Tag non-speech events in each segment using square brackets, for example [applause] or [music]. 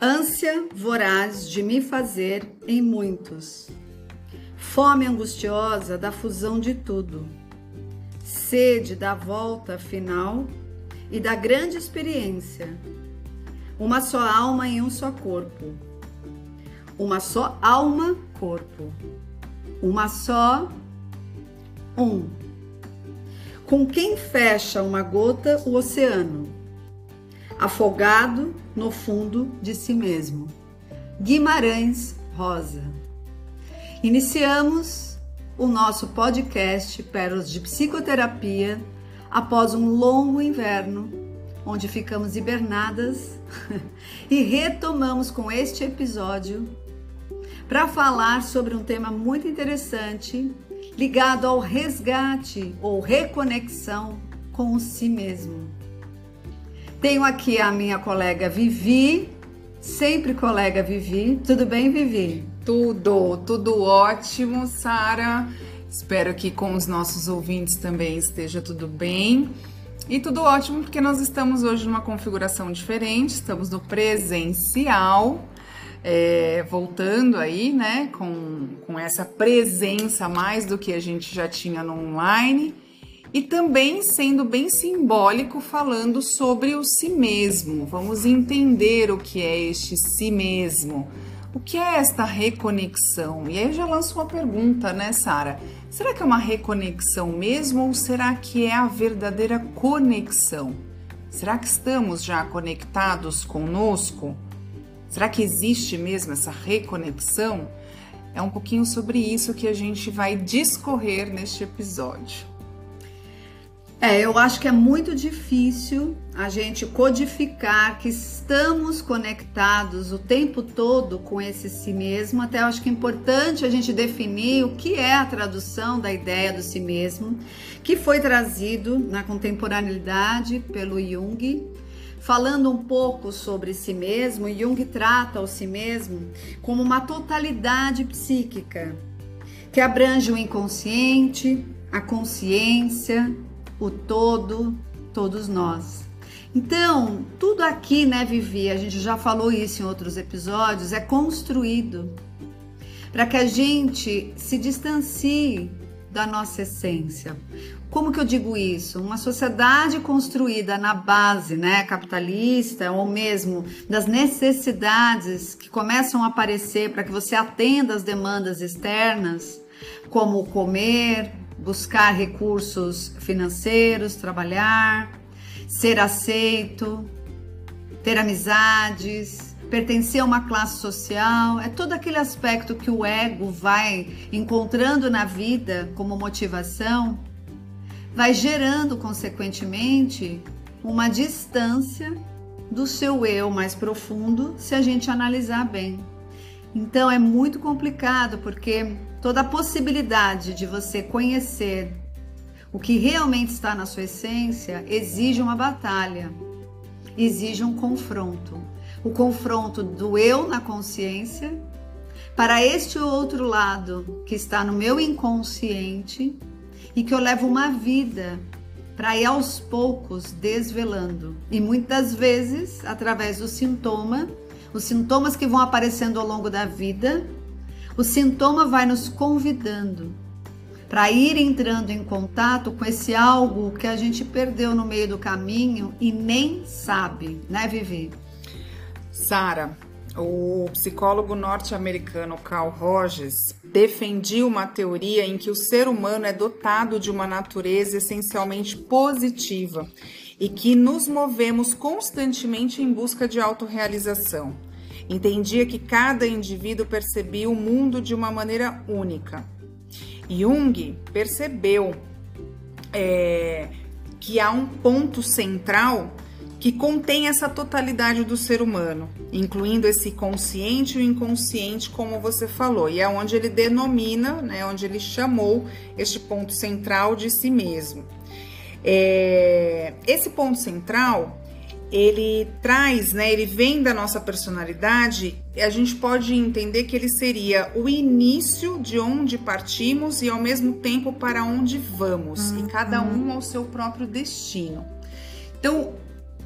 ânsia voraz de me fazer em muitos, fome angustiosa da fusão de tudo, sede da volta final e da grande experiência, uma só alma em um só corpo, uma só alma, corpo, uma só um. Com quem fecha uma gota o oceano, afogado no fundo de si mesmo. Guimarães Rosa. Iniciamos o nosso podcast Pérolas de Psicoterapia após um longo inverno, onde ficamos hibernadas [laughs] e retomamos com este episódio para falar sobre um tema muito interessante ligado ao resgate ou reconexão com si mesmo. Tenho aqui a minha colega Vivi, sempre colega Vivi. Tudo bem, Vivi? Tudo, tudo ótimo, Sara. Espero que com os nossos ouvintes também esteja tudo bem. E tudo ótimo porque nós estamos hoje numa configuração diferente, estamos no presencial, é, voltando aí, né, com, com essa presença mais do que a gente já tinha no online e também sendo bem simbólico falando sobre o si mesmo. Vamos entender o que é este si mesmo. O que é esta reconexão? E aí eu já lanço uma pergunta, né, Sara? Será que é uma reconexão mesmo ou será que é a verdadeira conexão? Será que estamos já conectados conosco? Será que existe mesmo essa reconexão? É um pouquinho sobre isso que a gente vai discorrer neste episódio. É, eu acho que é muito difícil a gente codificar que estamos conectados o tempo todo com esse si mesmo. Até eu acho que é importante a gente definir o que é a tradução da ideia do si mesmo, que foi trazido na contemporaneidade pelo Jung. Falando um pouco sobre si mesmo, Jung trata o si mesmo como uma totalidade psíquica que abrange o inconsciente, a consciência, o todo, todos nós. Então, tudo aqui, né, Vivi, a gente já falou isso em outros episódios, é construído para que a gente se distancie da nossa essência. Como que eu digo isso? Uma sociedade construída na base, né, capitalista ou mesmo das necessidades que começam a aparecer para que você atenda as demandas externas, como comer, buscar recursos financeiros, trabalhar, ser aceito, ter amizades, pertencer a uma classe social, é todo aquele aspecto que o ego vai encontrando na vida como motivação, vai gerando consequentemente uma distância do seu eu mais profundo, se a gente analisar bem. Então é muito complicado porque toda a possibilidade de você conhecer o que realmente está na sua essência exige uma batalha, exige um confronto. O confronto do eu na consciência para este outro lado que está no meu inconsciente e que eu levo uma vida para ir aos poucos desvelando. E muitas vezes, através do sintoma, os sintomas que vão aparecendo ao longo da vida, o sintoma vai nos convidando para ir entrando em contato com esse algo que a gente perdeu no meio do caminho e nem sabe, né, Vivi? Sara, o psicólogo norte-americano Carl Rogers defendia uma teoria em que o ser humano é dotado de uma natureza essencialmente positiva e que nos movemos constantemente em busca de autorrealização. Entendia que cada indivíduo percebia o mundo de uma maneira única. Jung percebeu é, que há um ponto central que contém essa totalidade do ser humano, incluindo esse consciente e o inconsciente, como você falou, e é onde ele denomina, né, onde ele chamou este ponto central de si mesmo. É, esse ponto central ele traz, né, ele vem da nossa personalidade, a gente pode entender que ele seria o início de onde partimos e ao mesmo tempo para onde vamos, uhum. e cada um ao seu próprio destino. Então,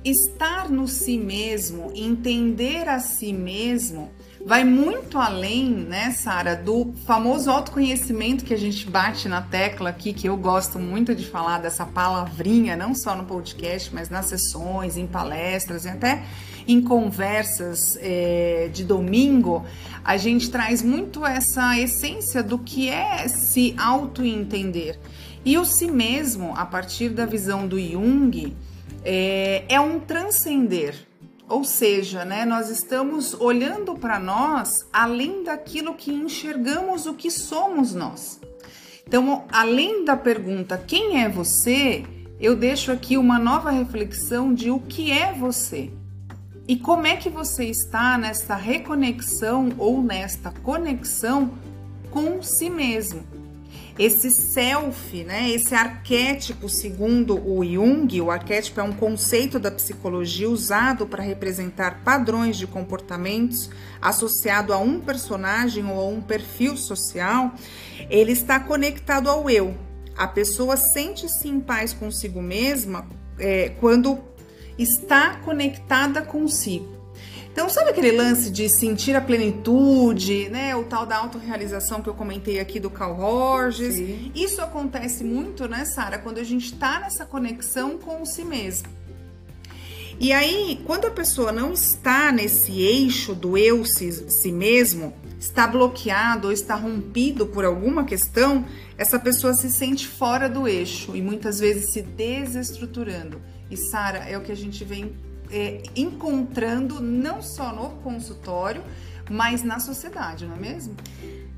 estar no si mesmo, entender a si mesmo, vai muito além, né, Sara, do famoso autoconhecimento que a gente bate na tecla aqui, que eu gosto muito de falar dessa palavrinha, não só no podcast, mas nas sessões, em palestras e até em conversas é, de domingo, a gente traz muito essa essência do que é se auto-entender. E o si mesmo, a partir da visão do Jung, é, é um transcender. Ou seja, né, nós estamos olhando para nós além daquilo que enxergamos o que somos nós. Então, além da pergunta quem é você, eu deixo aqui uma nova reflexão de o que é você. E como é que você está nessa reconexão ou nesta conexão com si mesmo? Esse self, né, esse arquétipo, segundo o Jung, o arquétipo é um conceito da psicologia usado para representar padrões de comportamentos associado a um personagem ou a um perfil social, ele está conectado ao eu. A pessoa sente-se em paz consigo mesma é, quando está conectada consigo. Então, sabe aquele lance de sentir a plenitude, né? O tal da autorrealização que eu comentei aqui do Carl Rogers. Sim. Isso acontece muito, né, Sara, quando a gente está nessa conexão com si mesmo. E aí, quando a pessoa não está nesse eixo do eu si, si mesmo, está bloqueado ou está rompido por alguma questão, essa pessoa se sente fora do eixo e muitas vezes se desestruturando. E Sara, é o que a gente vem é, encontrando não só no consultório, mas na sociedade, não é mesmo?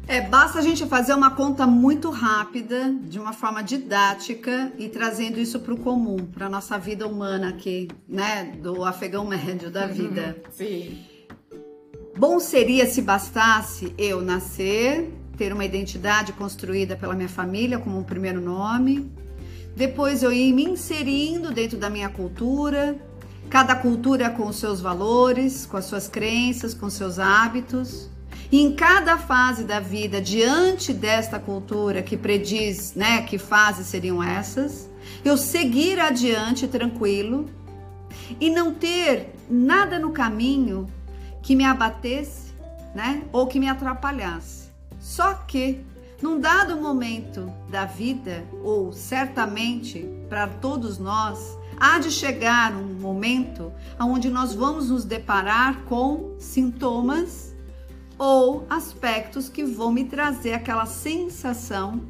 É, basta a gente fazer uma conta muito rápida, de uma forma didática e trazendo isso para o comum, para a nossa vida humana aqui, né? Do afegão médio da vida. Sim. Bom seria se bastasse eu nascer, ter uma identidade construída pela minha família como um primeiro nome, depois eu ir me inserindo dentro da minha cultura, cada cultura com os seus valores, com as suas crenças, com seus hábitos. E em cada fase da vida, diante desta cultura que prediz, né, que fases seriam essas, eu seguir adiante tranquilo e não ter nada no caminho que me abatesse, né, ou que me atrapalhasse. Só que num dado momento da vida, ou certamente para todos nós, há de chegar um momento onde nós vamos nos deparar com sintomas ou aspectos que vão me trazer aquela sensação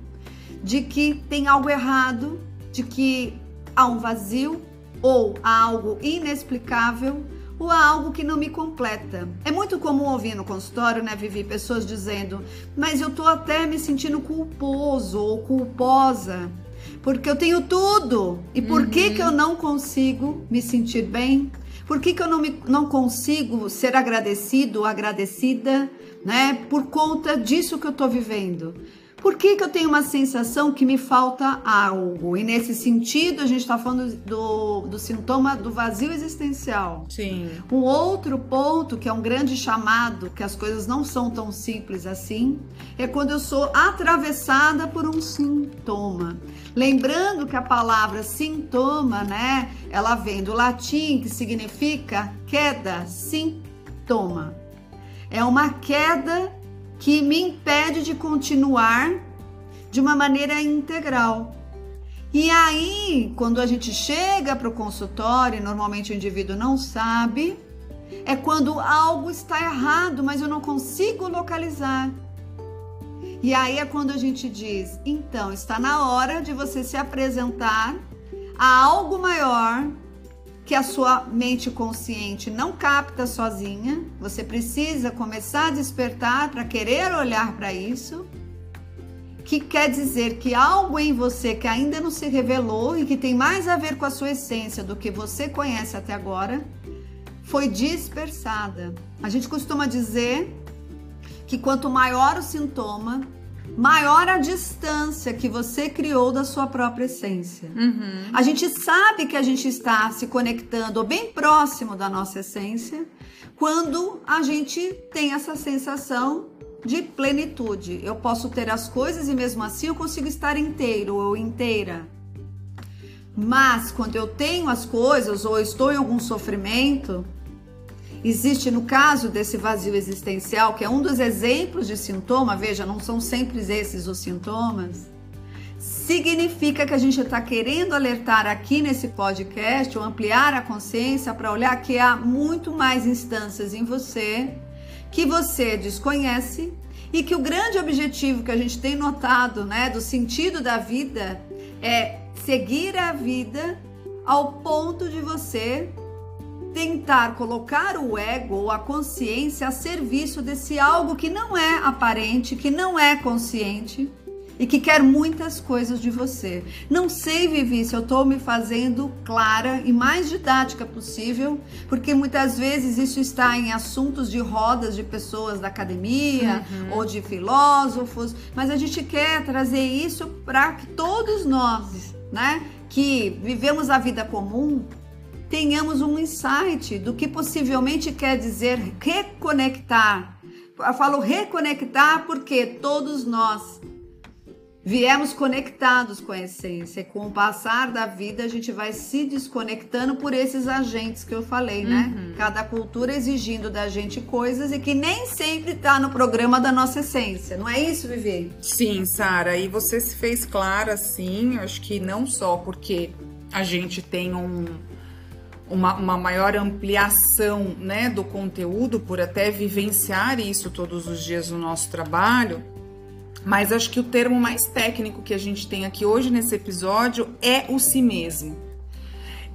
de que tem algo errado, de que há um vazio ou há algo inexplicável ou há algo que não me completa. É muito comum ouvir no consultório, né, Vivi, pessoas dizendo: "Mas eu tô até me sentindo culposo ou culposa, porque eu tenho tudo. E por uhum. que que eu não consigo me sentir bem? Por que, que eu não, me, não consigo ser agradecido ou agradecida, né, por conta disso que eu tô vivendo?" Por que, que eu tenho uma sensação que me falta algo? E nesse sentido, a gente está falando do, do sintoma do vazio existencial. Sim. Um outro ponto, que é um grande chamado, que as coisas não são tão simples assim, é quando eu sou atravessada por um sintoma. Lembrando que a palavra sintoma, né, ela vem do latim que significa queda, sintoma. É uma queda que me impede de continuar de uma maneira integral. E aí, quando a gente chega para o consultório, normalmente o indivíduo não sabe, é quando algo está errado, mas eu não consigo localizar. E aí é quando a gente diz: então, está na hora de você se apresentar a algo maior que a sua mente consciente não capta sozinha. Você precisa começar a despertar para querer olhar para isso. Que quer dizer que algo em você que ainda não se revelou e que tem mais a ver com a sua essência do que você conhece até agora, foi dispersada. A gente costuma dizer que quanto maior o sintoma, maior a distância que você criou da sua própria essência. Uhum. A gente sabe que a gente está se conectando bem próximo da nossa essência quando a gente tem essa sensação de plenitude. Eu posso ter as coisas e mesmo assim eu consigo estar inteiro ou inteira. Mas quando eu tenho as coisas ou estou em algum sofrimento, existe no caso desse vazio existencial, que é um dos exemplos de sintoma, veja, não são sempre esses os sintomas, significa que a gente está querendo alertar aqui nesse podcast ou ampliar a consciência para olhar que há muito mais instâncias em você que você desconhece e que o grande objetivo que a gente tem notado, né, do sentido da vida é seguir a vida ao ponto de você tentar colocar o ego ou a consciência a serviço desse algo que não é aparente, que não é consciente e que quer muitas coisas de você. Não sei, Vivi, se eu estou me fazendo clara e mais didática possível, porque muitas vezes isso está em assuntos de rodas de pessoas da academia uhum. ou de filósofos, mas a gente quer trazer isso para que todos nós, né, que vivemos a vida comum, tenhamos um insight do que possivelmente quer dizer reconectar. Eu falo reconectar porque todos nós viemos conectados com a essência. E com o passar da vida, a gente vai se desconectando por esses agentes que eu falei, né? Uhum. Cada cultura exigindo da gente coisas e que nem sempre está no programa da nossa essência. Não é isso, Vivi? Sim, Sara. E você se fez clara, assim, acho que não só porque a gente tem um. Uma, uma maior ampliação né, do conteúdo por até vivenciar isso todos os dias no nosso trabalho, mas acho que o termo mais técnico que a gente tem aqui hoje nesse episódio é o si mesmo.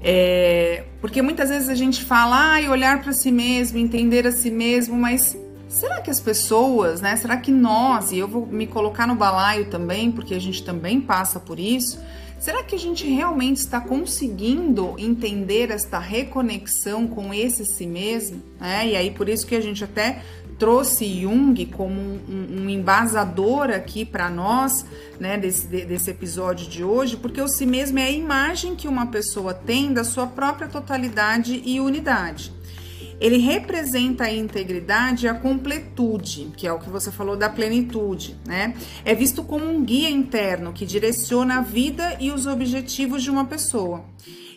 É, porque muitas vezes a gente fala, ah, olhar para si mesmo, entender a si mesmo, mas será que as pessoas, né? Será que nós, e eu vou me colocar no balaio também, porque a gente também passa por isso, será que a gente realmente está conseguindo entender esta reconexão com esse si mesmo? É, e aí por isso que a gente até trouxe Jung como um, um embasador aqui para nós, né, desse, desse episódio de hoje, porque o si mesmo é a imagem que uma pessoa tem da sua própria totalidade e unidade. Ele representa a integridade e a completude, que é o que você falou da plenitude, né? É visto como um guia interno que direciona a vida e os objetivos de uma pessoa.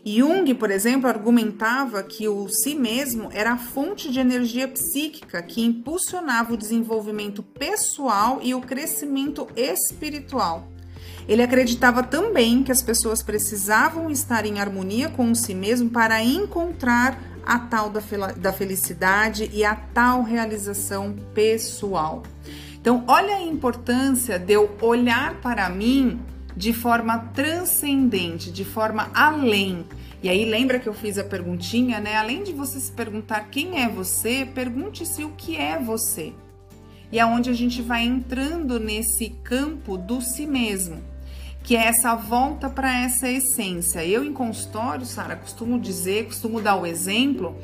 Jung, por exemplo, argumentava que o si mesmo era a fonte de energia psíquica que impulsionava o desenvolvimento pessoal e o crescimento espiritual. Ele acreditava também que as pessoas precisavam estar em harmonia com si mesmo para encontrar a tal da, da felicidade e a tal realização pessoal. Então, olha a importância de eu olhar para mim de forma transcendente, de forma além. E aí lembra que eu fiz a perguntinha, né? Além de você se perguntar quem é você, pergunte-se o que é você. E é onde a gente vai entrando nesse campo do si mesmo, que é essa volta para essa essência. Eu em consultório, Sara, costumo dizer, costumo dar o exemplo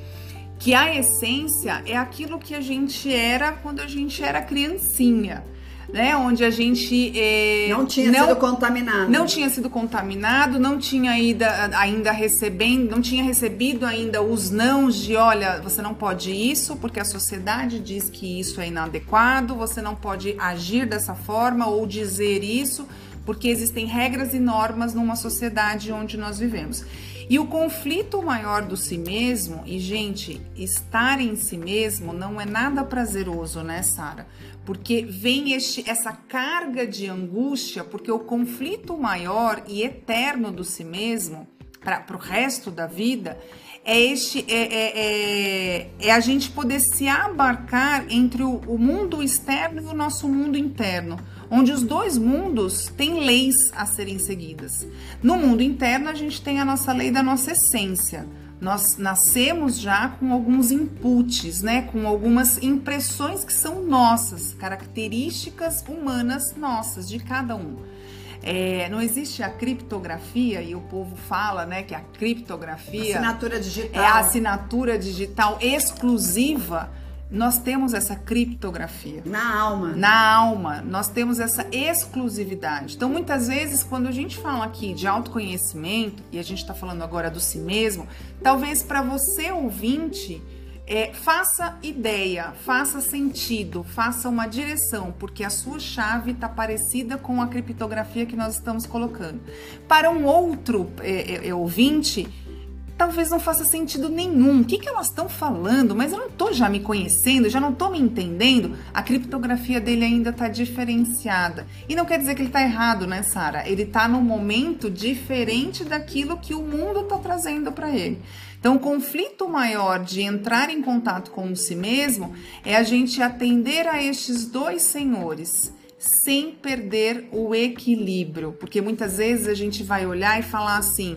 que a essência é aquilo que a gente era quando a gente era criancinha né? Onde a gente é, não tinha não, sido contaminado, não tinha sido contaminado, não tinha ainda, ainda recebendo, não tinha recebido ainda os nãos de, olha, você não pode isso porque a sociedade diz que isso é inadequado, você não pode agir dessa forma ou dizer isso porque existem regras e normas numa sociedade onde nós vivemos. E o conflito maior do si mesmo, e gente, estar em si mesmo não é nada prazeroso, né, Sara? Porque vem este, essa carga de angústia, porque o conflito maior e eterno do si mesmo, para o resto da vida, é este é, é, é, é, a gente poder se abarcar entre o, o mundo externo e o nosso mundo interno onde os dois mundos têm leis a serem seguidas. No mundo interno, a gente tem a nossa lei da nossa essência. Nós nascemos já com alguns inputs, né, com algumas impressões que são nossas, características humanas nossas, de cada um. É, não existe a criptografia e o povo fala, né, que a criptografia assinatura digital. é a assinatura digital exclusiva nós temos essa criptografia. Na alma. Na alma. Nós temos essa exclusividade. Então, muitas vezes, quando a gente fala aqui de autoconhecimento, e a gente está falando agora do si mesmo, talvez para você, ouvinte, é, faça ideia, faça sentido, faça uma direção, porque a sua chave está parecida com a criptografia que nós estamos colocando. Para um outro é, é, é ouvinte, talvez não faça sentido nenhum. O que, que elas estão falando? Mas eu não estou já me conhecendo, já não estou me entendendo. A criptografia dele ainda está diferenciada. E não quer dizer que ele está errado, né, Sara? Ele está num momento diferente daquilo que o mundo está trazendo para ele. Então, o conflito maior de entrar em contato com si mesmo é a gente atender a estes dois senhores sem perder o equilíbrio, porque muitas vezes a gente vai olhar e falar assim: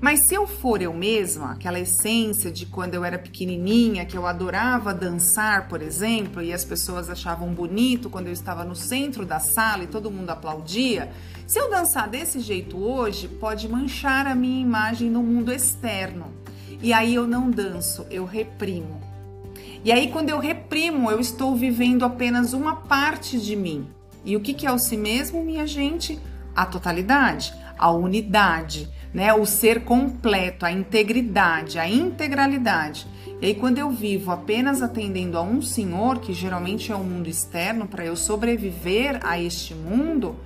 mas se eu for eu mesma, aquela essência de quando eu era pequenininha, que eu adorava dançar, por exemplo, e as pessoas achavam bonito quando eu estava no centro da sala e todo mundo aplaudia, se eu dançar desse jeito hoje, pode manchar a minha imagem no mundo externo. E aí eu não danço, eu reprimo. E aí quando eu reprimo, eu estou vivendo apenas uma parte de mim. E o que é o si mesmo, minha gente? A totalidade, a unidade né? O ser completo, a integridade, a integralidade. E aí, quando eu vivo apenas atendendo a um senhor, que geralmente é o um mundo externo, para eu sobreviver a este mundo,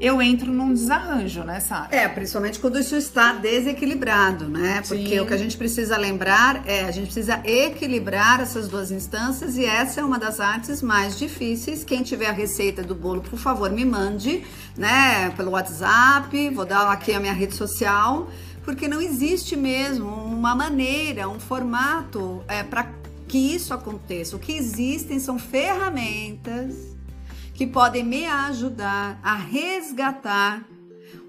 eu entro num desarranjo, né, Sara? É, principalmente quando isso está desequilibrado, né? Porque Sim. o que a gente precisa lembrar é a gente precisa equilibrar essas duas instâncias e essa é uma das artes mais difíceis. Quem tiver a receita do bolo, por favor, me mande, né, pelo WhatsApp, vou dar aqui a minha rede social, porque não existe mesmo uma maneira, um formato é, para que isso aconteça. O que existem são ferramentas que podem me ajudar a resgatar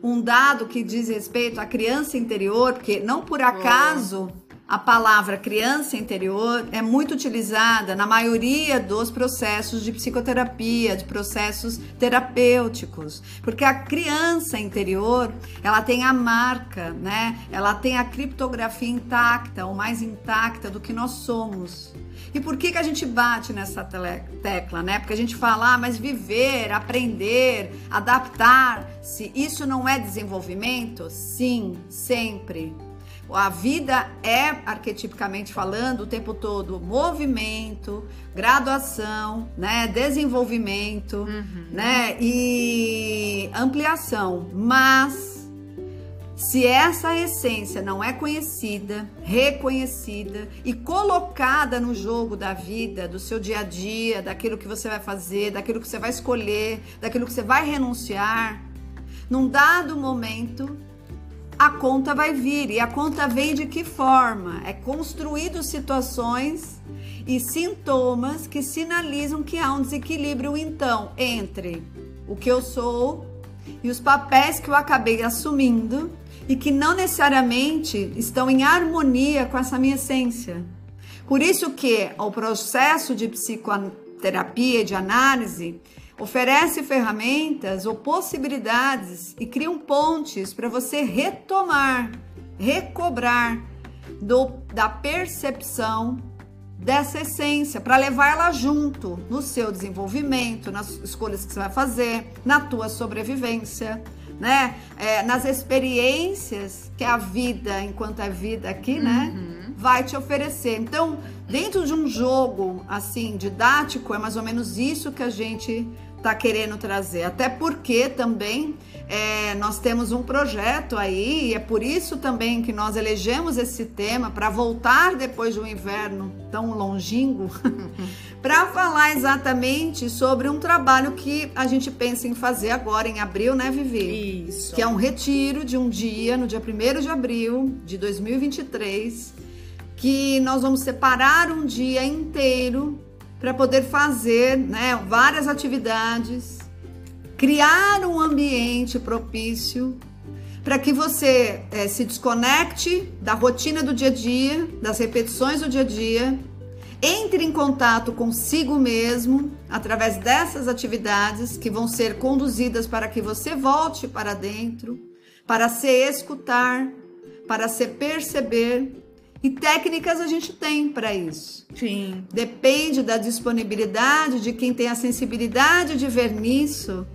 um dado que diz respeito à criança interior, porque não por acaso a palavra criança interior é muito utilizada na maioria dos processos de psicoterapia, de processos terapêuticos, porque a criança interior, ela tem a marca, né? Ela tem a criptografia intacta, ou mais intacta do que nós somos. E por que, que a gente bate nessa tecla, né? Porque a gente fala, ah, mas viver, aprender, adaptar-se, isso não é desenvolvimento? Sim, sempre. A vida é, arquetipicamente falando, o tempo todo movimento, graduação, né, desenvolvimento, uhum. né, e ampliação. Mas se essa essência não é conhecida, reconhecida e colocada no jogo da vida, do seu dia a dia, daquilo que você vai fazer, daquilo que você vai escolher, daquilo que você vai renunciar, num dado momento a conta vai vir. E a conta vem de que forma? É construído situações e sintomas que sinalizam que há um desequilíbrio então entre o que eu sou e os papéis que eu acabei assumindo e que não necessariamente estão em harmonia com essa minha essência. Por isso que o processo de psicoterapia, de análise, oferece ferramentas ou possibilidades e criam pontes para você retomar, recobrar do, da percepção dessa essência, para levar ela junto no seu desenvolvimento, nas escolhas que você vai fazer, na tua sobrevivência né? É, nas experiências que a vida, enquanto é vida aqui, né? Uhum. Vai te oferecer. Então, dentro de um jogo assim didático, é mais ou menos isso que a gente está querendo trazer. Até porque também é, nós temos um projeto aí, e é por isso também que nós elegemos esse tema para voltar depois de um inverno tão longínquo, [laughs] para falar exatamente sobre um trabalho que a gente pensa em fazer agora em abril, né, Vivi? Isso. Que é um retiro de um dia, no dia 1 de abril de 2023, que nós vamos separar um dia inteiro para poder fazer né, várias atividades criar um ambiente propício para que você é, se desconecte da rotina do dia a dia, das repetições do dia a dia, entre em contato consigo mesmo através dessas atividades que vão ser conduzidas para que você volte para dentro, para se escutar, para se perceber. E técnicas a gente tem para isso. Sim. Depende da disponibilidade de quem tem a sensibilidade de ver nisso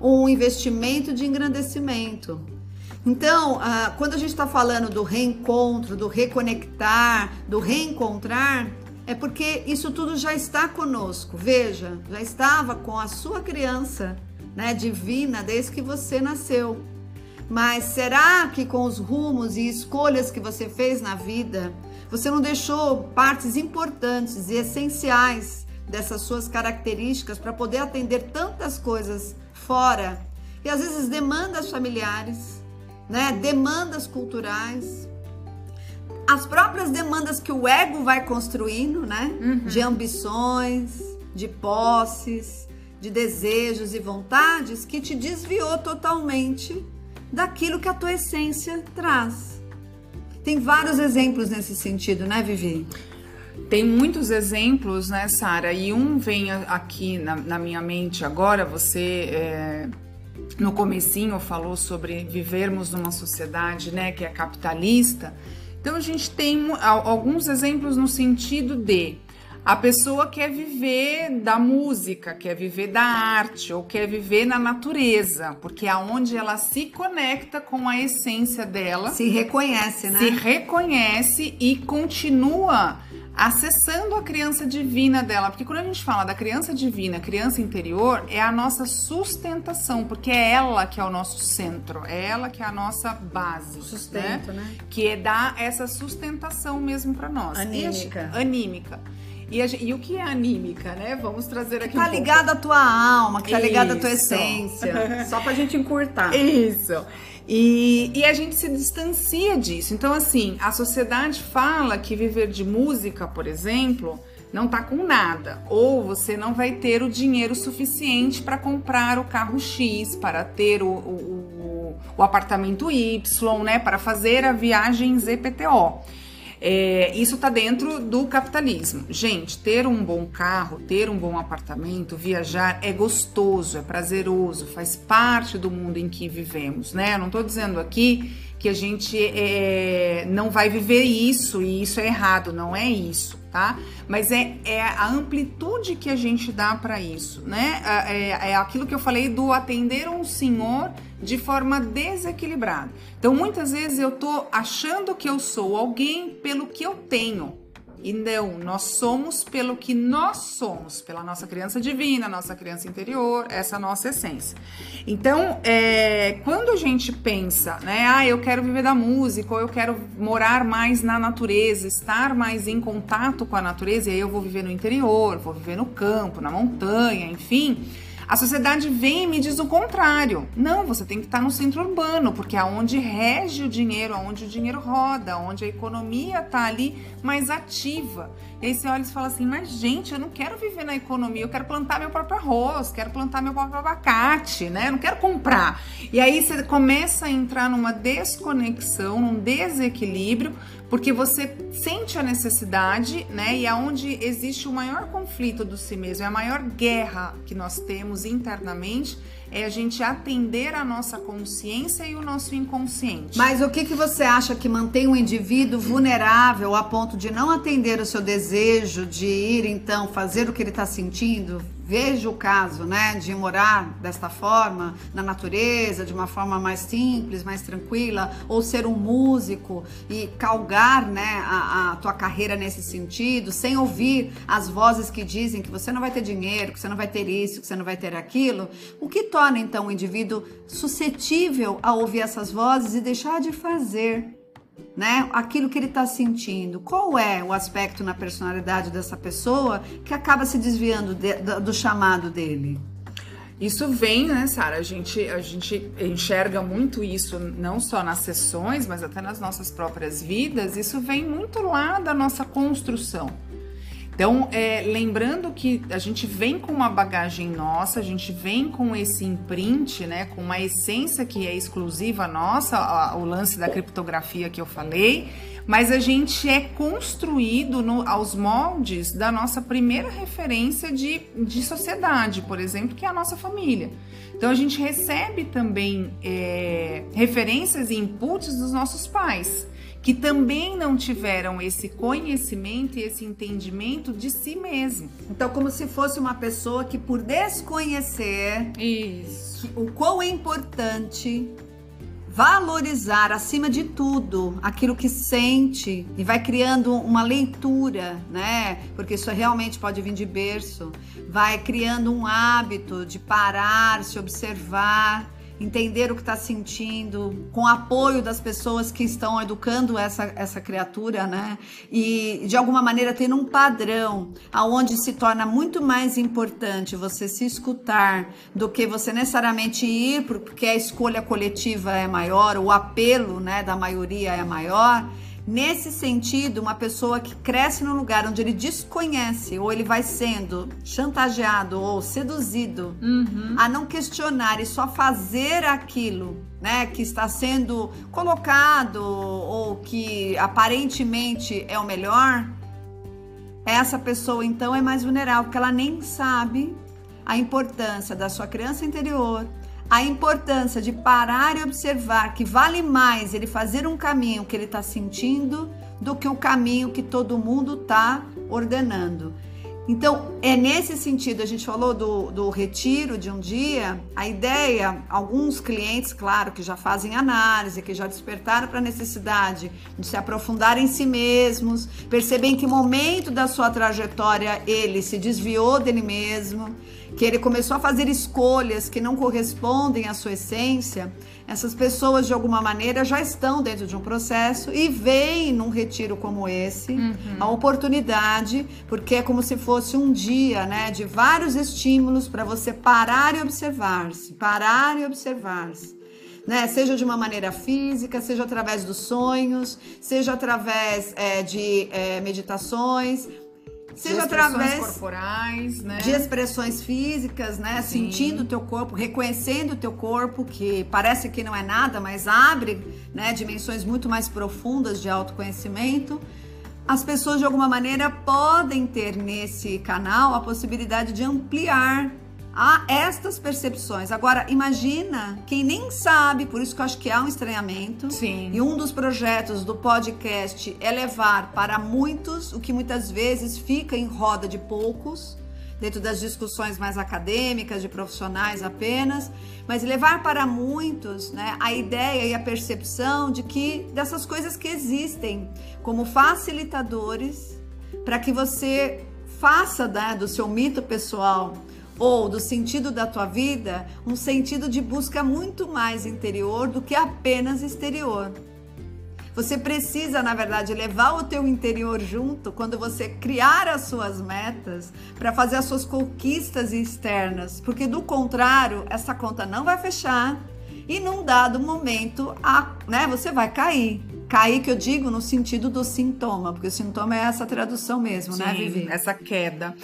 um investimento de engrandecimento. Então, quando a gente está falando do reencontro, do reconectar, do reencontrar, é porque isso tudo já está conosco. Veja, já estava com a sua criança, né, divina desde que você nasceu. Mas será que com os rumos e escolhas que você fez na vida, você não deixou partes importantes e essenciais dessas suas características para poder atender tantas coisas fora e às vezes demandas familiares, né? Demandas culturais, as próprias demandas que o ego vai construindo, né? Uhum. De ambições, de posses, de desejos e vontades que te desviou totalmente daquilo que a tua essência traz. Tem vários exemplos nesse sentido, né, Vivi? Tem muitos exemplos, né, Sara? E um vem aqui na, na minha mente agora. Você é, no comecinho falou sobre vivermos numa sociedade, né, que é capitalista. Então a gente tem alguns exemplos no sentido de a pessoa quer viver da música, quer viver da arte ou quer viver na natureza, porque é onde ela se conecta com a essência dela, se reconhece, né? Se reconhece e continua acessando a criança divina dela, porque quando a gente fala da criança divina, criança interior, é a nossa sustentação, porque é ela que é o nosso centro, é ela que é a nossa base, sustento, né? né? Que é dar essa sustentação mesmo para nós. Anímica. Anímica. E, a, e, o que é anímica, né? Vamos trazer aqui que tá um ligado à tua alma, que tá ligado à tua essência. [laughs] Só pra gente encurtar. Isso. E, e, a gente se distancia disso. Então, assim, a sociedade fala que viver de música, por exemplo, não tá com nada. Ou você não vai ter o dinheiro suficiente para comprar o carro X, para ter o, o, o, o apartamento Y, né? Para fazer a viagem ZPTO. É, isso está dentro do capitalismo. Gente, ter um bom carro, ter um bom apartamento, viajar é gostoso, é prazeroso, faz parte do mundo em que vivemos, né? Eu não estou dizendo aqui que a gente é, não vai viver isso e isso é errado, não é isso, tá? Mas é, é a amplitude que a gente dá para isso, né? É, é aquilo que eu falei do atender um senhor de forma desequilibrada. Então, muitas vezes eu tô achando que eu sou alguém pelo que eu tenho. E não, nós somos pelo que nós somos, pela nossa criança divina, nossa criança interior, essa nossa essência. Então, é, quando a gente pensa, né, ah, eu quero viver da música, ou eu quero morar mais na natureza, estar mais em contato com a natureza, e aí eu vou viver no interior, vou viver no campo, na montanha, enfim a sociedade vem e me diz o contrário. Não, você tem que estar no centro urbano, porque é onde rege o dinheiro, onde o dinheiro roda, onde a economia está ali mais ativa. E aí você olha e fala assim: mas gente, eu não quero viver na economia, eu quero plantar meu próprio arroz, quero plantar meu próprio abacate, né? Eu não quero comprar. E aí você começa a entrar numa desconexão, num desequilíbrio, porque você sente a necessidade, né? E aonde existe o maior conflito do si mesmo, é a maior guerra que nós temos internamente é a gente atender a nossa consciência e o nosso inconsciente. Mas o que, que você acha que mantém um indivíduo vulnerável a ponto de não atender o seu desejo de ir então fazer o que ele está sentindo? Veja o caso, né, de morar desta forma, na natureza, de uma forma mais simples, mais tranquila, ou ser um músico e calgar, né, a, a tua carreira nesse sentido, sem ouvir as vozes que dizem que você não vai ter dinheiro, que você não vai ter isso, que você não vai ter aquilo. O que torna então o indivíduo suscetível a ouvir essas vozes e deixar de fazer né? Aquilo que ele está sentindo. Qual é o aspecto na personalidade dessa pessoa que acaba se desviando de, do, do chamado dele? Isso vem, né, Sara? A gente, a gente enxerga muito isso, não só nas sessões, mas até nas nossas próprias vidas. Isso vem muito lá da nossa construção. Então, é, lembrando que a gente vem com uma bagagem nossa, a gente vem com esse imprint, né, com uma essência que é exclusiva nossa, a, o lance da criptografia que eu falei, mas a gente é construído no, aos moldes da nossa primeira referência de, de sociedade, por exemplo, que é a nossa família. Então, a gente recebe também é, referências e inputs dos nossos pais que também não tiveram esse conhecimento e esse entendimento de si mesmo. Então, como se fosse uma pessoa que, por desconhecer Isso. o quão é importante valorizar acima de tudo aquilo que sente e vai criando uma leitura, né? Porque isso realmente pode vir de berço, vai criando um hábito de parar, se observar entender o que está sentindo, com apoio das pessoas que estão educando essa, essa criatura, né? E de alguma maneira tendo um padrão aonde se torna muito mais importante você se escutar do que você necessariamente ir porque a escolha coletiva é maior, o apelo, né, da maioria é maior Nesse sentido, uma pessoa que cresce num lugar onde ele desconhece ou ele vai sendo chantageado ou seduzido uhum. a não questionar e só fazer aquilo, né, que está sendo colocado ou que aparentemente é o melhor, essa pessoa então é mais vulnerável, porque ela nem sabe a importância da sua criança interior, a importância de parar e observar que vale mais ele fazer um caminho que ele está sentindo do que o caminho que todo mundo está ordenando. Então, é nesse sentido, a gente falou do, do retiro de um dia, a ideia, alguns clientes, claro, que já fazem análise, que já despertaram para a necessidade de se aprofundar em si mesmos, perceber em que momento da sua trajetória ele se desviou dele mesmo, que ele começou a fazer escolhas que não correspondem à sua essência, essas pessoas de alguma maneira já estão dentro de um processo e veem num retiro como esse uhum. a oportunidade, porque é como se fosse um dia, né, de vários estímulos para você parar e observar-se, parar e observar-se. Né? Seja de uma maneira física, seja através dos sonhos, seja através é, de é, meditações, seja através corporais, né? de expressões físicas, né? Sim. Sentindo o teu corpo, reconhecendo o teu corpo, que parece que não é nada, mas abre né, dimensões muito mais profundas de autoconhecimento. As pessoas, de alguma maneira, podem ter nesse canal a possibilidade de ampliar a estas percepções. Agora, imagina quem nem sabe, por isso que eu acho que há um estranhamento. Sim. E um dos projetos do podcast é levar para muitos o que muitas vezes fica em roda de poucos, dentro das discussões mais acadêmicas, de profissionais apenas, mas levar para muitos né, a ideia e a percepção de que dessas coisas que existem como facilitadores para que você faça né, do seu mito pessoal ou do sentido da tua vida, um sentido de busca muito mais interior do que apenas exterior. Você precisa, na verdade, levar o teu interior junto quando você criar as suas metas para fazer as suas conquistas externas, porque do contrário, essa conta não vai fechar e num dado momento, a, né, você vai cair. Cair que eu digo no sentido do sintoma, porque o sintoma é essa tradução mesmo, né, Sim, né, Vivi? Essa queda.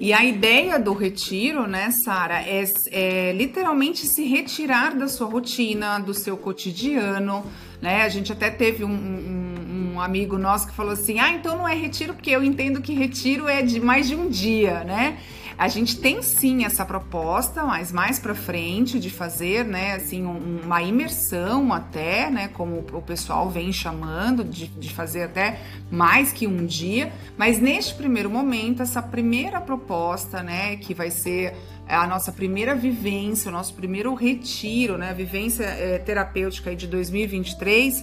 E a ideia do retiro, né, Sara, é, é literalmente se retirar da sua rotina, do seu cotidiano, né? A gente até teve um, um, um, amigo nosso que falou assim: ah, então não é retiro, porque eu entendo que retiro é de mais de um dia, né? A gente tem sim essa proposta, mas mais para frente de fazer, né, assim, um, uma imersão até, né, como o pessoal vem chamando, de, de fazer até mais que um dia. Mas neste primeiro momento, essa primeira proposta, né, que vai ser a nossa primeira vivência, o nosso primeiro retiro, né, a vivência é, terapêutica de 2023,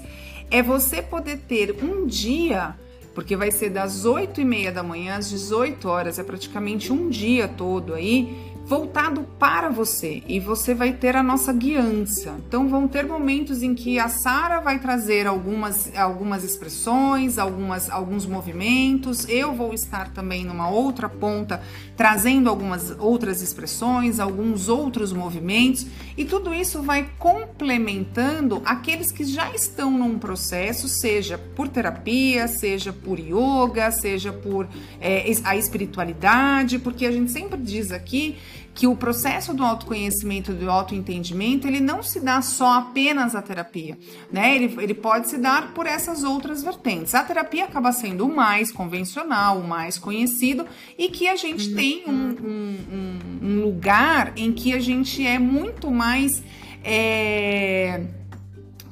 é você poder ter um dia porque vai ser das 8 e meia da manhã às 18 horas, é praticamente um dia todo aí voltado para você e você vai ter a nossa guiança. Então vão ter momentos em que a Sara vai trazer algumas, algumas expressões, algumas, alguns movimentos. Eu vou estar também numa outra ponta trazendo algumas outras expressões, alguns outros movimentos e tudo isso vai complementando aqueles que já estão num processo, seja por terapia, seja por yoga, seja por é, a espiritualidade, porque a gente sempre diz aqui que o processo do autoconhecimento, do autoentendimento, ele não se dá só apenas a terapia, né? Ele, ele pode se dar por essas outras vertentes. A terapia acaba sendo o mais convencional, o mais conhecido e que a gente uhum. tem um, um, um, um, lugar em que a gente é muito mais. É,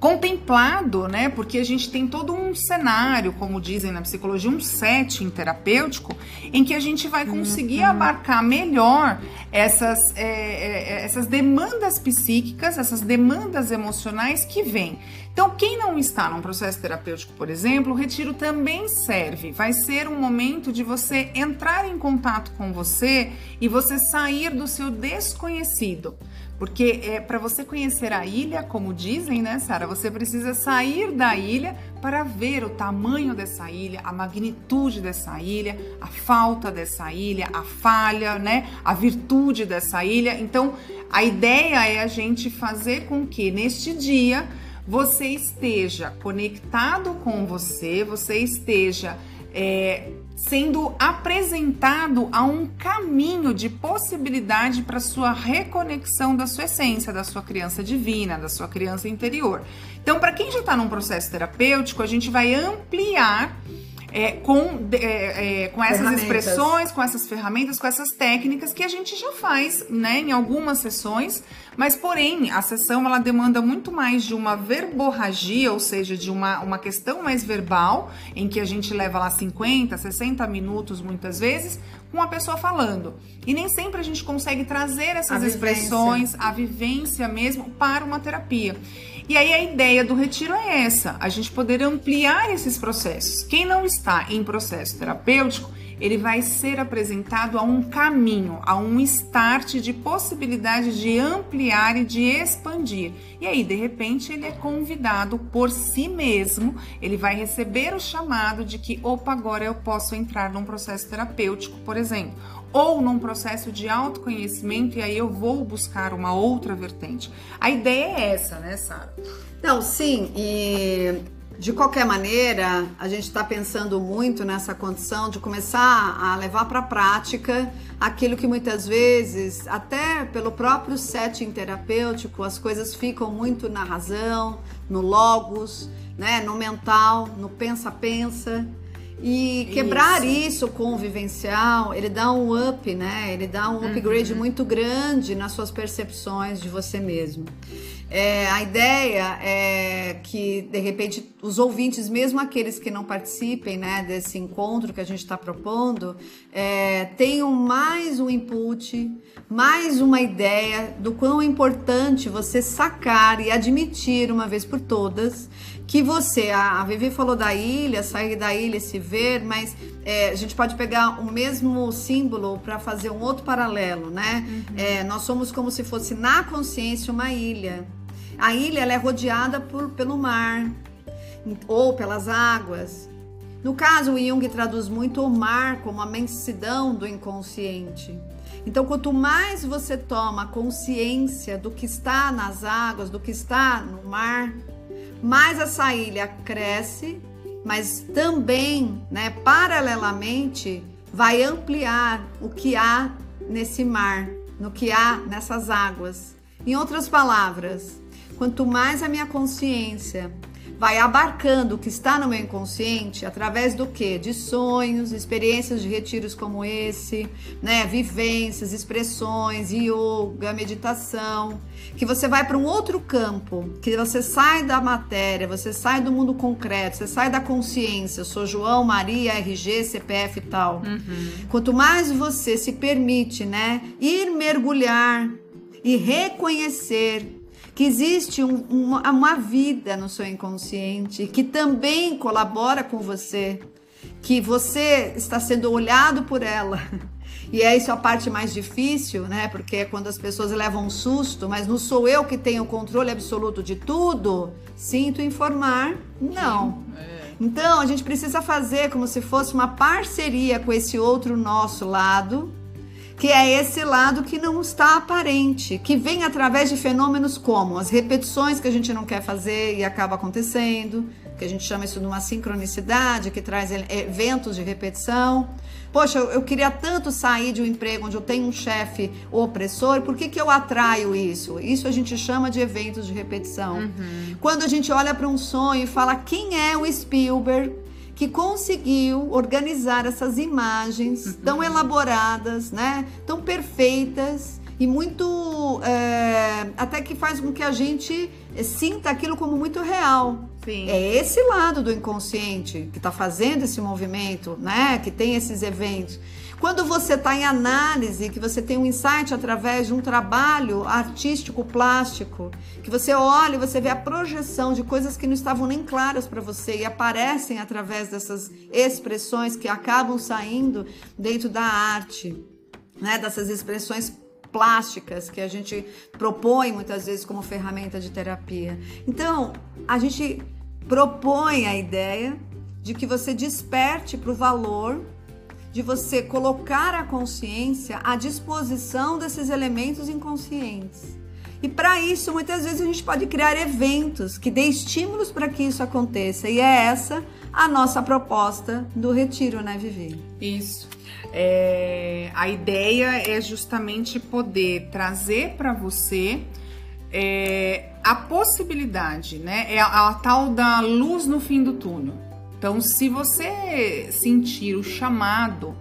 contemplado, né? Porque a gente tem todo um cenário, como dizem na psicologia, um setting terapêutico, em que a gente vai conseguir uhum. abarcar melhor essas, é, é, essas demandas psíquicas, essas demandas emocionais que vêm. Então, quem não está num processo terapêutico, por exemplo, o retiro também serve. Vai ser um momento de você entrar em contato com você e você sair do seu desconhecido. Porque é para você conhecer a ilha, como dizem, né, Sara, você precisa sair da ilha para ver o tamanho dessa ilha, a magnitude dessa ilha, a falta dessa ilha, a falha, né, a virtude dessa ilha. Então, a ideia é a gente fazer com que neste dia você esteja conectado com você, você esteja é, sendo apresentado a um caminho de possibilidade para sua reconexão da sua essência, da sua criança divina, da sua criança interior. Então, para quem já está num processo terapêutico, a gente vai ampliar é, com, é, é, com essas expressões, com essas ferramentas, com essas técnicas que a gente já faz, né, em algumas sessões, mas porém a sessão ela demanda muito mais de uma verborragia, ou seja, de uma, uma questão mais verbal, em que a gente leva lá 50, 60 minutos muitas vezes, com a pessoa falando. E nem sempre a gente consegue trazer essas a expressões, vivência. a vivência mesmo, para uma terapia. E aí a ideia do retiro é essa: a gente poder ampliar esses processos. Quem não está em processo terapêutico, ele vai ser apresentado a um caminho, a um start de possibilidade de ampliar e de expandir. E aí, de repente, ele é convidado por si mesmo, ele vai receber o chamado de que, opa, agora eu posso entrar num processo terapêutico, por exemplo ou num processo de autoconhecimento e aí eu vou buscar uma outra vertente. A ideia é essa, né, Sara? Não, sim, e de qualquer maneira, a gente está pensando muito nessa condição de começar a levar para a prática aquilo que muitas vezes, até pelo próprio setting terapêutico, as coisas ficam muito na razão, no logos, né, no mental, no pensa-pensa. E quebrar isso. isso. com o vivencial, ele dá um up, né? Ele dá um upgrade uhum. muito grande nas suas percepções de você mesmo. É, a ideia é que, de repente, os ouvintes, mesmo aqueles que não participem né, desse encontro que a gente está propondo, é, tenham mais um input, mais uma ideia do quão é importante você sacar e admitir uma vez por todas que você, a, Vivi falou da ilha, sair da ilha e se ver, mas é, a gente pode pegar o mesmo símbolo para fazer um outro paralelo, né? Uhum. É, nós somos como se fosse na consciência uma ilha. A ilha ela é rodeada por, pelo mar ou pelas águas. No caso, o Jung traduz muito o mar como a mensidão do inconsciente. Então, quanto mais você toma consciência do que está nas águas, do que está no mar, mais essa ilha cresce, mas também, né, paralelamente, vai ampliar o que há nesse mar, no que há nessas águas. Em outras palavras, quanto mais a minha consciência vai abarcando o que está no meu inconsciente através do que? De sonhos, experiências de retiros como esse, né? Vivências, expressões, yoga, meditação, que você vai para um outro campo, que você sai da matéria, você sai do mundo concreto, você sai da consciência. Eu sou João, Maria, RG, CPF e tal. Uhum. Quanto mais você se permite, né, ir mergulhar e reconhecer que existe um, uma, uma vida no seu inconsciente que também colabora com você, que você está sendo olhado por ela. [laughs] E é isso a parte mais difícil, né? Porque é quando as pessoas levam um susto, mas não sou eu que tenho o controle absoluto de tudo. Sinto informar, não. É. Então a gente precisa fazer como se fosse uma parceria com esse outro nosso lado, que é esse lado que não está aparente, que vem através de fenômenos como as repetições que a gente não quer fazer e acaba acontecendo, que a gente chama isso de uma sincronicidade, que traz eventos de repetição. Poxa, eu, queria tanto sair de um emprego onde eu tenho um chefe opressor, por que, que eu atraio isso? Isso a gente chama de eventos de repetição. Uhum. Quando a gente olha para um sonho e fala quem é o Spielberg, que conseguiu organizar essas imagens uhum. tão elaboradas, né? Tão perfeitas e muito é, até que faz com que a gente sinta aquilo como muito real. Sim. É esse lado do inconsciente que está fazendo esse movimento, né? Que tem esses eventos. Quando você está em análise, que você tem um insight através de um trabalho artístico plástico, que você olha e você vê a projeção de coisas que não estavam nem claras para você e aparecem através dessas expressões que acabam saindo dentro da arte, né? Dessas expressões plásticas que a gente propõe muitas vezes como ferramenta de terapia. Então, a gente propõe a ideia de que você desperte para o valor de você colocar a consciência à disposição desses elementos inconscientes. E para isso, muitas vezes a gente pode criar eventos que dê estímulos para que isso aconteça. E é essa a nossa proposta do retiro, né, Vivi? Isso. É, a ideia é justamente poder trazer para você é, a possibilidade, né? É a, a tal da luz no fim do túnel. Então, se você sentir o chamado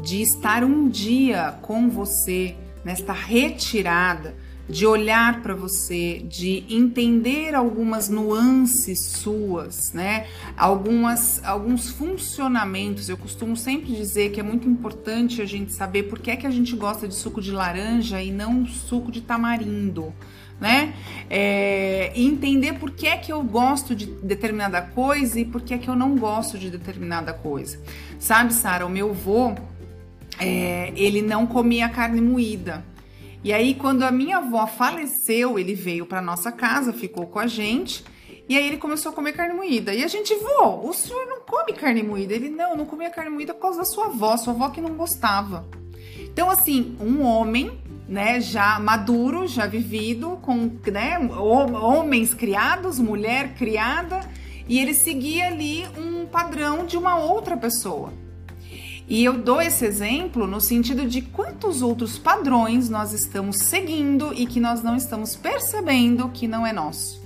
de estar um dia com você nesta retirada, de olhar para você, de entender algumas nuances suas, né? Algumas, alguns funcionamentos. Eu costumo sempre dizer que é muito importante a gente saber por que é que a gente gosta de suco de laranja e não suco de tamarindo né? É, e entender por que é que eu gosto de determinada coisa e por que é que eu não gosto de determinada coisa. Sabe, Sara, o meu avô, é, ele não comia carne moída. E aí, quando a minha avó faleceu, ele veio para nossa casa, ficou com a gente. E aí ele começou a comer carne moída. E a gente, vô, o senhor não come carne moída? Ele, não, não comia carne moída por causa da sua avó, sua avó que não gostava. Então, assim, um homem né, já maduro, já vivido, com né, homens criados, mulher criada, e ele seguia ali um padrão de uma outra pessoa. E eu dou esse exemplo no sentido de quantos outros padrões nós estamos seguindo e que nós não estamos percebendo que não é nosso.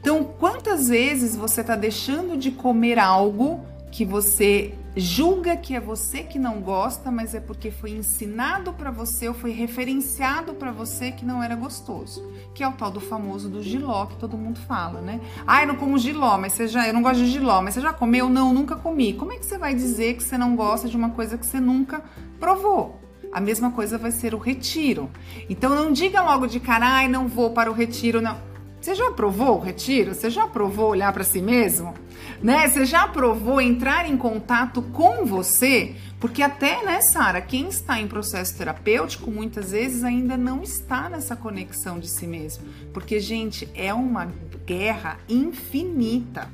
Então, quantas vezes você está deixando de comer algo que você julga que é você que não gosta, mas é porque foi ensinado para você ou foi referenciado para você que não era gostoso, que é o tal do famoso do giló que todo mundo fala, né? Ah, eu não como giló, mas você já, eu não gosto de giló, mas você já comeu? Não, nunca comi. Como é que você vai dizer que você não gosta de uma coisa que você nunca provou? A mesma coisa vai ser o retiro. Então não diga logo de cara, ai, não vou para o retiro, não. Você já provou o retiro? Você já provou olhar para si mesmo? Né? Você já provou entrar em contato com você? Porque até, né, Sara, quem está em processo terapêutico muitas vezes ainda não está nessa conexão de si mesmo. Porque, gente, é uma guerra infinita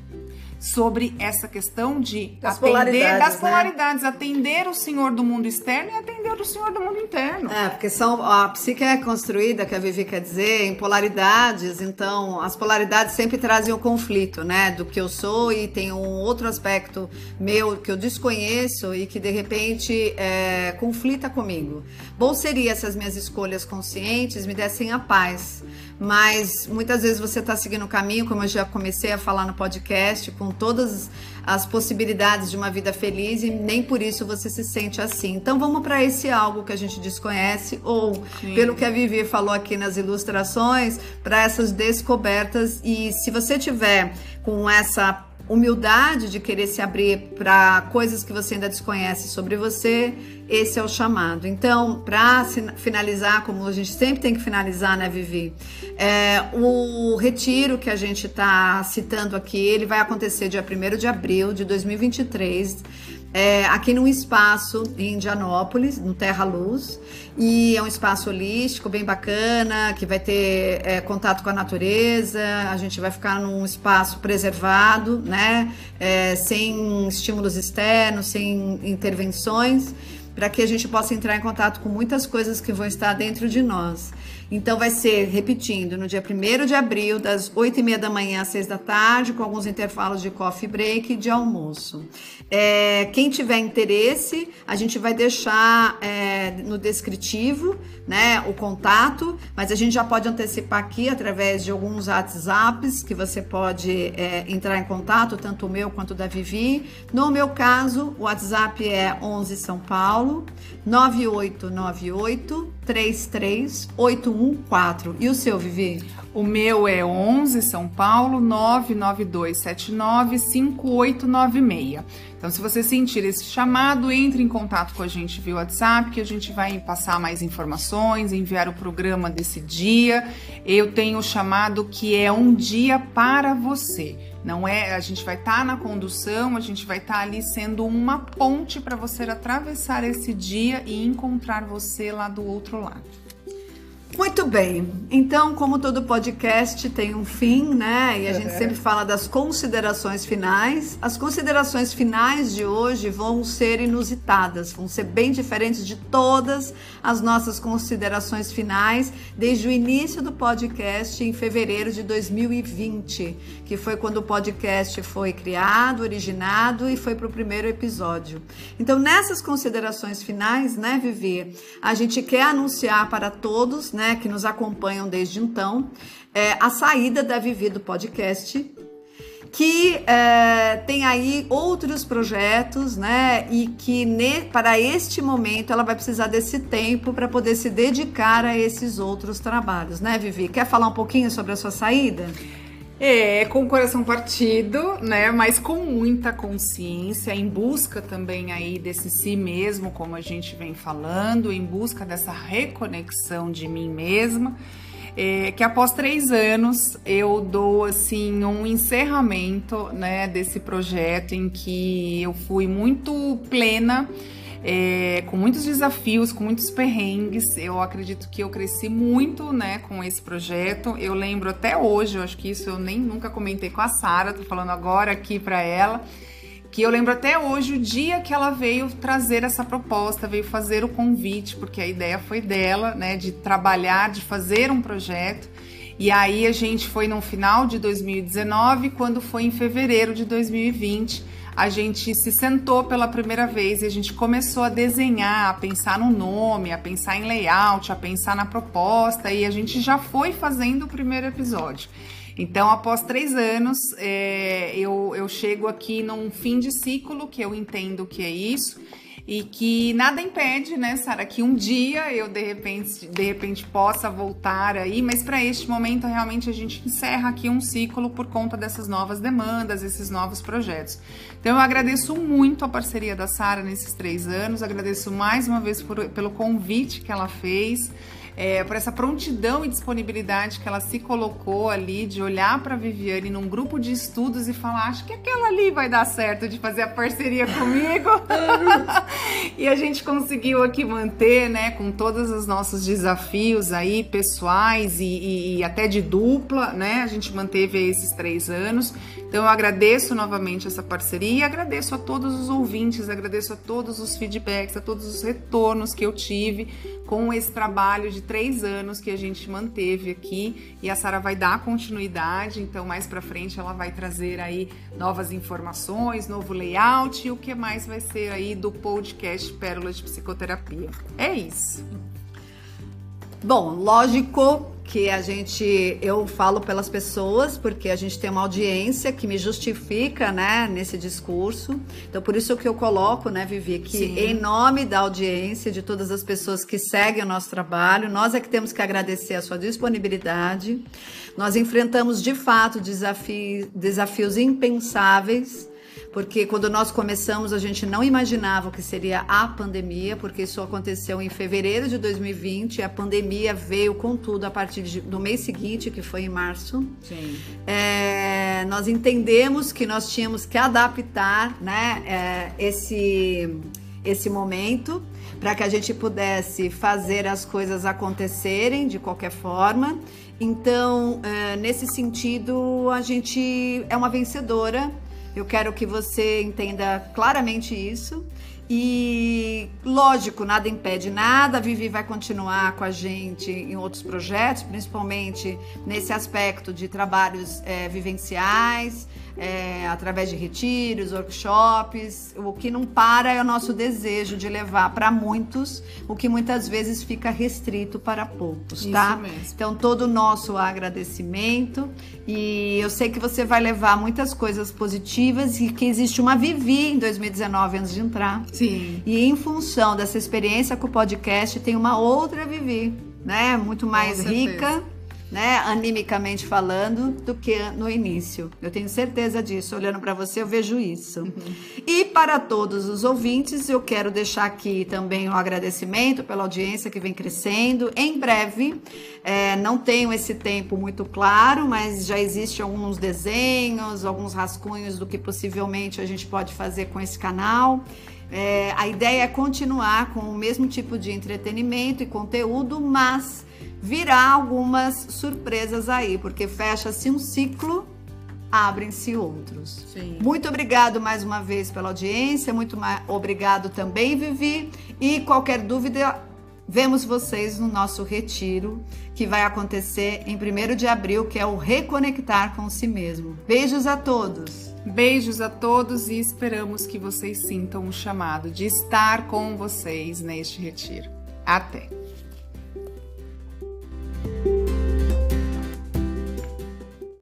sobre essa questão de das atender polaridades, das polaridades, né? atender o senhor do mundo externo e atender o senhor do mundo interno. É, porque são a psique é construída, que a Vivi quer dizer, em polaridades, então as polaridades sempre trazem o conflito, né, do que eu sou e tem um outro aspecto meu que eu desconheço e que de repente é, conflita comigo. Bom seria se as minhas escolhas conscientes me dessem a paz mas muitas vezes você está seguindo o caminho, como eu já comecei a falar no podcast, com todas as possibilidades de uma vida feliz e nem por isso você se sente assim. Então vamos para esse algo que a gente desconhece ou Sim. pelo que a Vivi falou aqui nas ilustrações, para essas descobertas e se você tiver com essa humildade de querer se abrir para coisas que você ainda desconhece sobre você, esse é o chamado. Então, para finalizar, como a gente sempre tem que finalizar, né, Vivi? É, o retiro que a gente está citando aqui, ele vai acontecer dia 1 de abril de 2023 é, aqui num espaço em Indianópolis, no Terra Luz, e é um espaço holístico bem bacana, que vai ter é, contato com a natureza, a gente vai ficar num espaço preservado, né, é, sem estímulos externos, sem intervenções, para que a gente possa entrar em contato com muitas coisas que vão estar dentro de nós. Então vai ser, repetindo, no dia 1 de abril, das 8 e meia da manhã às 6 da tarde, com alguns intervalos de coffee break e de almoço. É, quem tiver interesse, a gente vai deixar é, no descritivo né, o contato, mas a gente já pode antecipar aqui através de alguns WhatsApps que você pode é, entrar em contato, tanto o meu quanto o da Vivi. No meu caso, o WhatsApp é 11 São Paulo 9898 33814. E o seu, Vivi? O meu é 11 São Paulo 99279 5896. Então, se você sentir esse chamado, entre em contato com a gente via WhatsApp, que a gente vai passar mais informações, enviar o programa desse dia. Eu tenho o chamado que é um dia para você. Não é, a gente vai estar tá na condução, a gente vai estar tá ali sendo uma ponte para você atravessar esse dia e encontrar você lá do outro lado. Muito bem. Então, como todo podcast tem um fim, né? E a gente sempre fala das considerações finais. As considerações finais de hoje vão ser inusitadas, vão ser bem diferentes de todas as nossas considerações finais desde o início do podcast em fevereiro de 2020, que foi quando o podcast foi criado, originado e foi para o primeiro episódio. Então, nessas considerações finais, né, Vivi, a gente quer anunciar para todos, né? Né, que nos acompanham desde então, é, a saída da Vivi do podcast, que é, tem aí outros projetos, né? E que ne, para este momento ela vai precisar desse tempo para poder se dedicar a esses outros trabalhos, né, Vivi? Quer falar um pouquinho sobre a sua saída? É, com o coração partido, né? Mas com muita consciência, em busca também aí desse si mesmo, como a gente vem falando, em busca dessa reconexão de mim mesma. É, que após três anos eu dou assim um encerramento né, desse projeto em que eu fui muito plena é, com muitos desafios, com muitos perrengues. Eu acredito que eu cresci muito, né, com esse projeto. Eu lembro até hoje, eu acho que isso eu nem nunca comentei com a Sara, tô falando agora aqui para ela, que eu lembro até hoje o dia que ela veio trazer essa proposta, veio fazer o convite, porque a ideia foi dela, né, de trabalhar, de fazer um projeto. E aí a gente foi no final de 2019, quando foi em fevereiro de 2020 a gente se sentou pela primeira vez e a gente começou a desenhar, a pensar no nome, a pensar em layout, a pensar na proposta e a gente já foi fazendo o primeiro episódio. Então, após três anos, é, eu, eu chego aqui num fim de ciclo, que eu entendo que é isso, e que nada impede, né, Sara, que um dia eu de repente, de repente possa voltar aí, mas para este momento realmente a gente encerra aqui um ciclo por conta dessas novas demandas, esses novos projetos. Então eu agradeço muito a parceria da Sara nesses três anos, agradeço mais uma vez por, pelo convite que ela fez é, por essa prontidão e disponibilidade que ela se colocou ali de olhar para Viviane num grupo de estudos e falar: acho que aquela ali vai dar certo de fazer a parceria comigo. [laughs] e a gente conseguiu aqui manter, né, com todos os nossos desafios aí pessoais e, e, e até de dupla, né? A gente manteve esses três anos. Então eu agradeço novamente essa parceria e agradeço a todos os ouvintes, agradeço a todos os feedbacks, a todos os retornos que eu tive com esse trabalho de três anos que a gente manteve aqui e a Sara vai dar continuidade. Então mais para frente ela vai trazer aí novas informações, novo layout e o que mais vai ser aí do podcast Pérolas de Psicoterapia. É isso. Bom, lógico que a gente, eu falo pelas pessoas, porque a gente tem uma audiência que me justifica, né, nesse discurso. Então, por isso que eu coloco, né, Vivi, que Sim. em nome da audiência, de todas as pessoas que seguem o nosso trabalho, nós é que temos que agradecer a sua disponibilidade. Nós enfrentamos, de fato, desafios, desafios impensáveis porque quando nós começamos a gente não imaginava o que seria a pandemia, porque isso aconteceu em fevereiro de 2020, e a pandemia veio com tudo a partir de, do mês seguinte, que foi em março. Sim. É, nós entendemos que nós tínhamos que adaptar né, é, esse, esse momento para que a gente pudesse fazer as coisas acontecerem de qualquer forma. Então, é, nesse sentido, a gente é uma vencedora eu quero que você entenda claramente isso. E lógico, nada impede nada. A Vivi vai continuar com a gente em outros projetos, principalmente nesse aspecto de trabalhos é, vivenciais, é, através de retiros, workshops. O que não para é o nosso desejo de levar para muitos, o que muitas vezes fica restrito para poucos, tá? Então, todo o nosso agradecimento. E eu sei que você vai levar muitas coisas positivas e que existe uma Vivi em 2019 antes de entrar. Sim. E em função dessa experiência com o podcast, tem uma outra Vivi, né? Muito mais rica né, animicamente falando, do que no início. Eu tenho certeza disso. Olhando para você, eu vejo isso. Uhum. E para todos os ouvintes, eu quero deixar aqui também um agradecimento pela audiência que vem crescendo. Em breve, é, não tenho esse tempo muito claro, mas já existem alguns desenhos, alguns rascunhos do que possivelmente a gente pode fazer com esse canal. É, a ideia é continuar com o mesmo tipo de entretenimento e conteúdo, mas virá algumas surpresas aí, porque fecha-se um ciclo, abrem-se outros. Sim. Muito obrigado mais uma vez pela audiência, muito obrigado também, Vivi. E qualquer dúvida, vemos vocês no nosso retiro, que vai acontecer em 1 de abril, que é o Reconectar com si mesmo. Beijos a todos! Beijos a todos e esperamos que vocês sintam o chamado de estar com vocês neste retiro. Até! thank you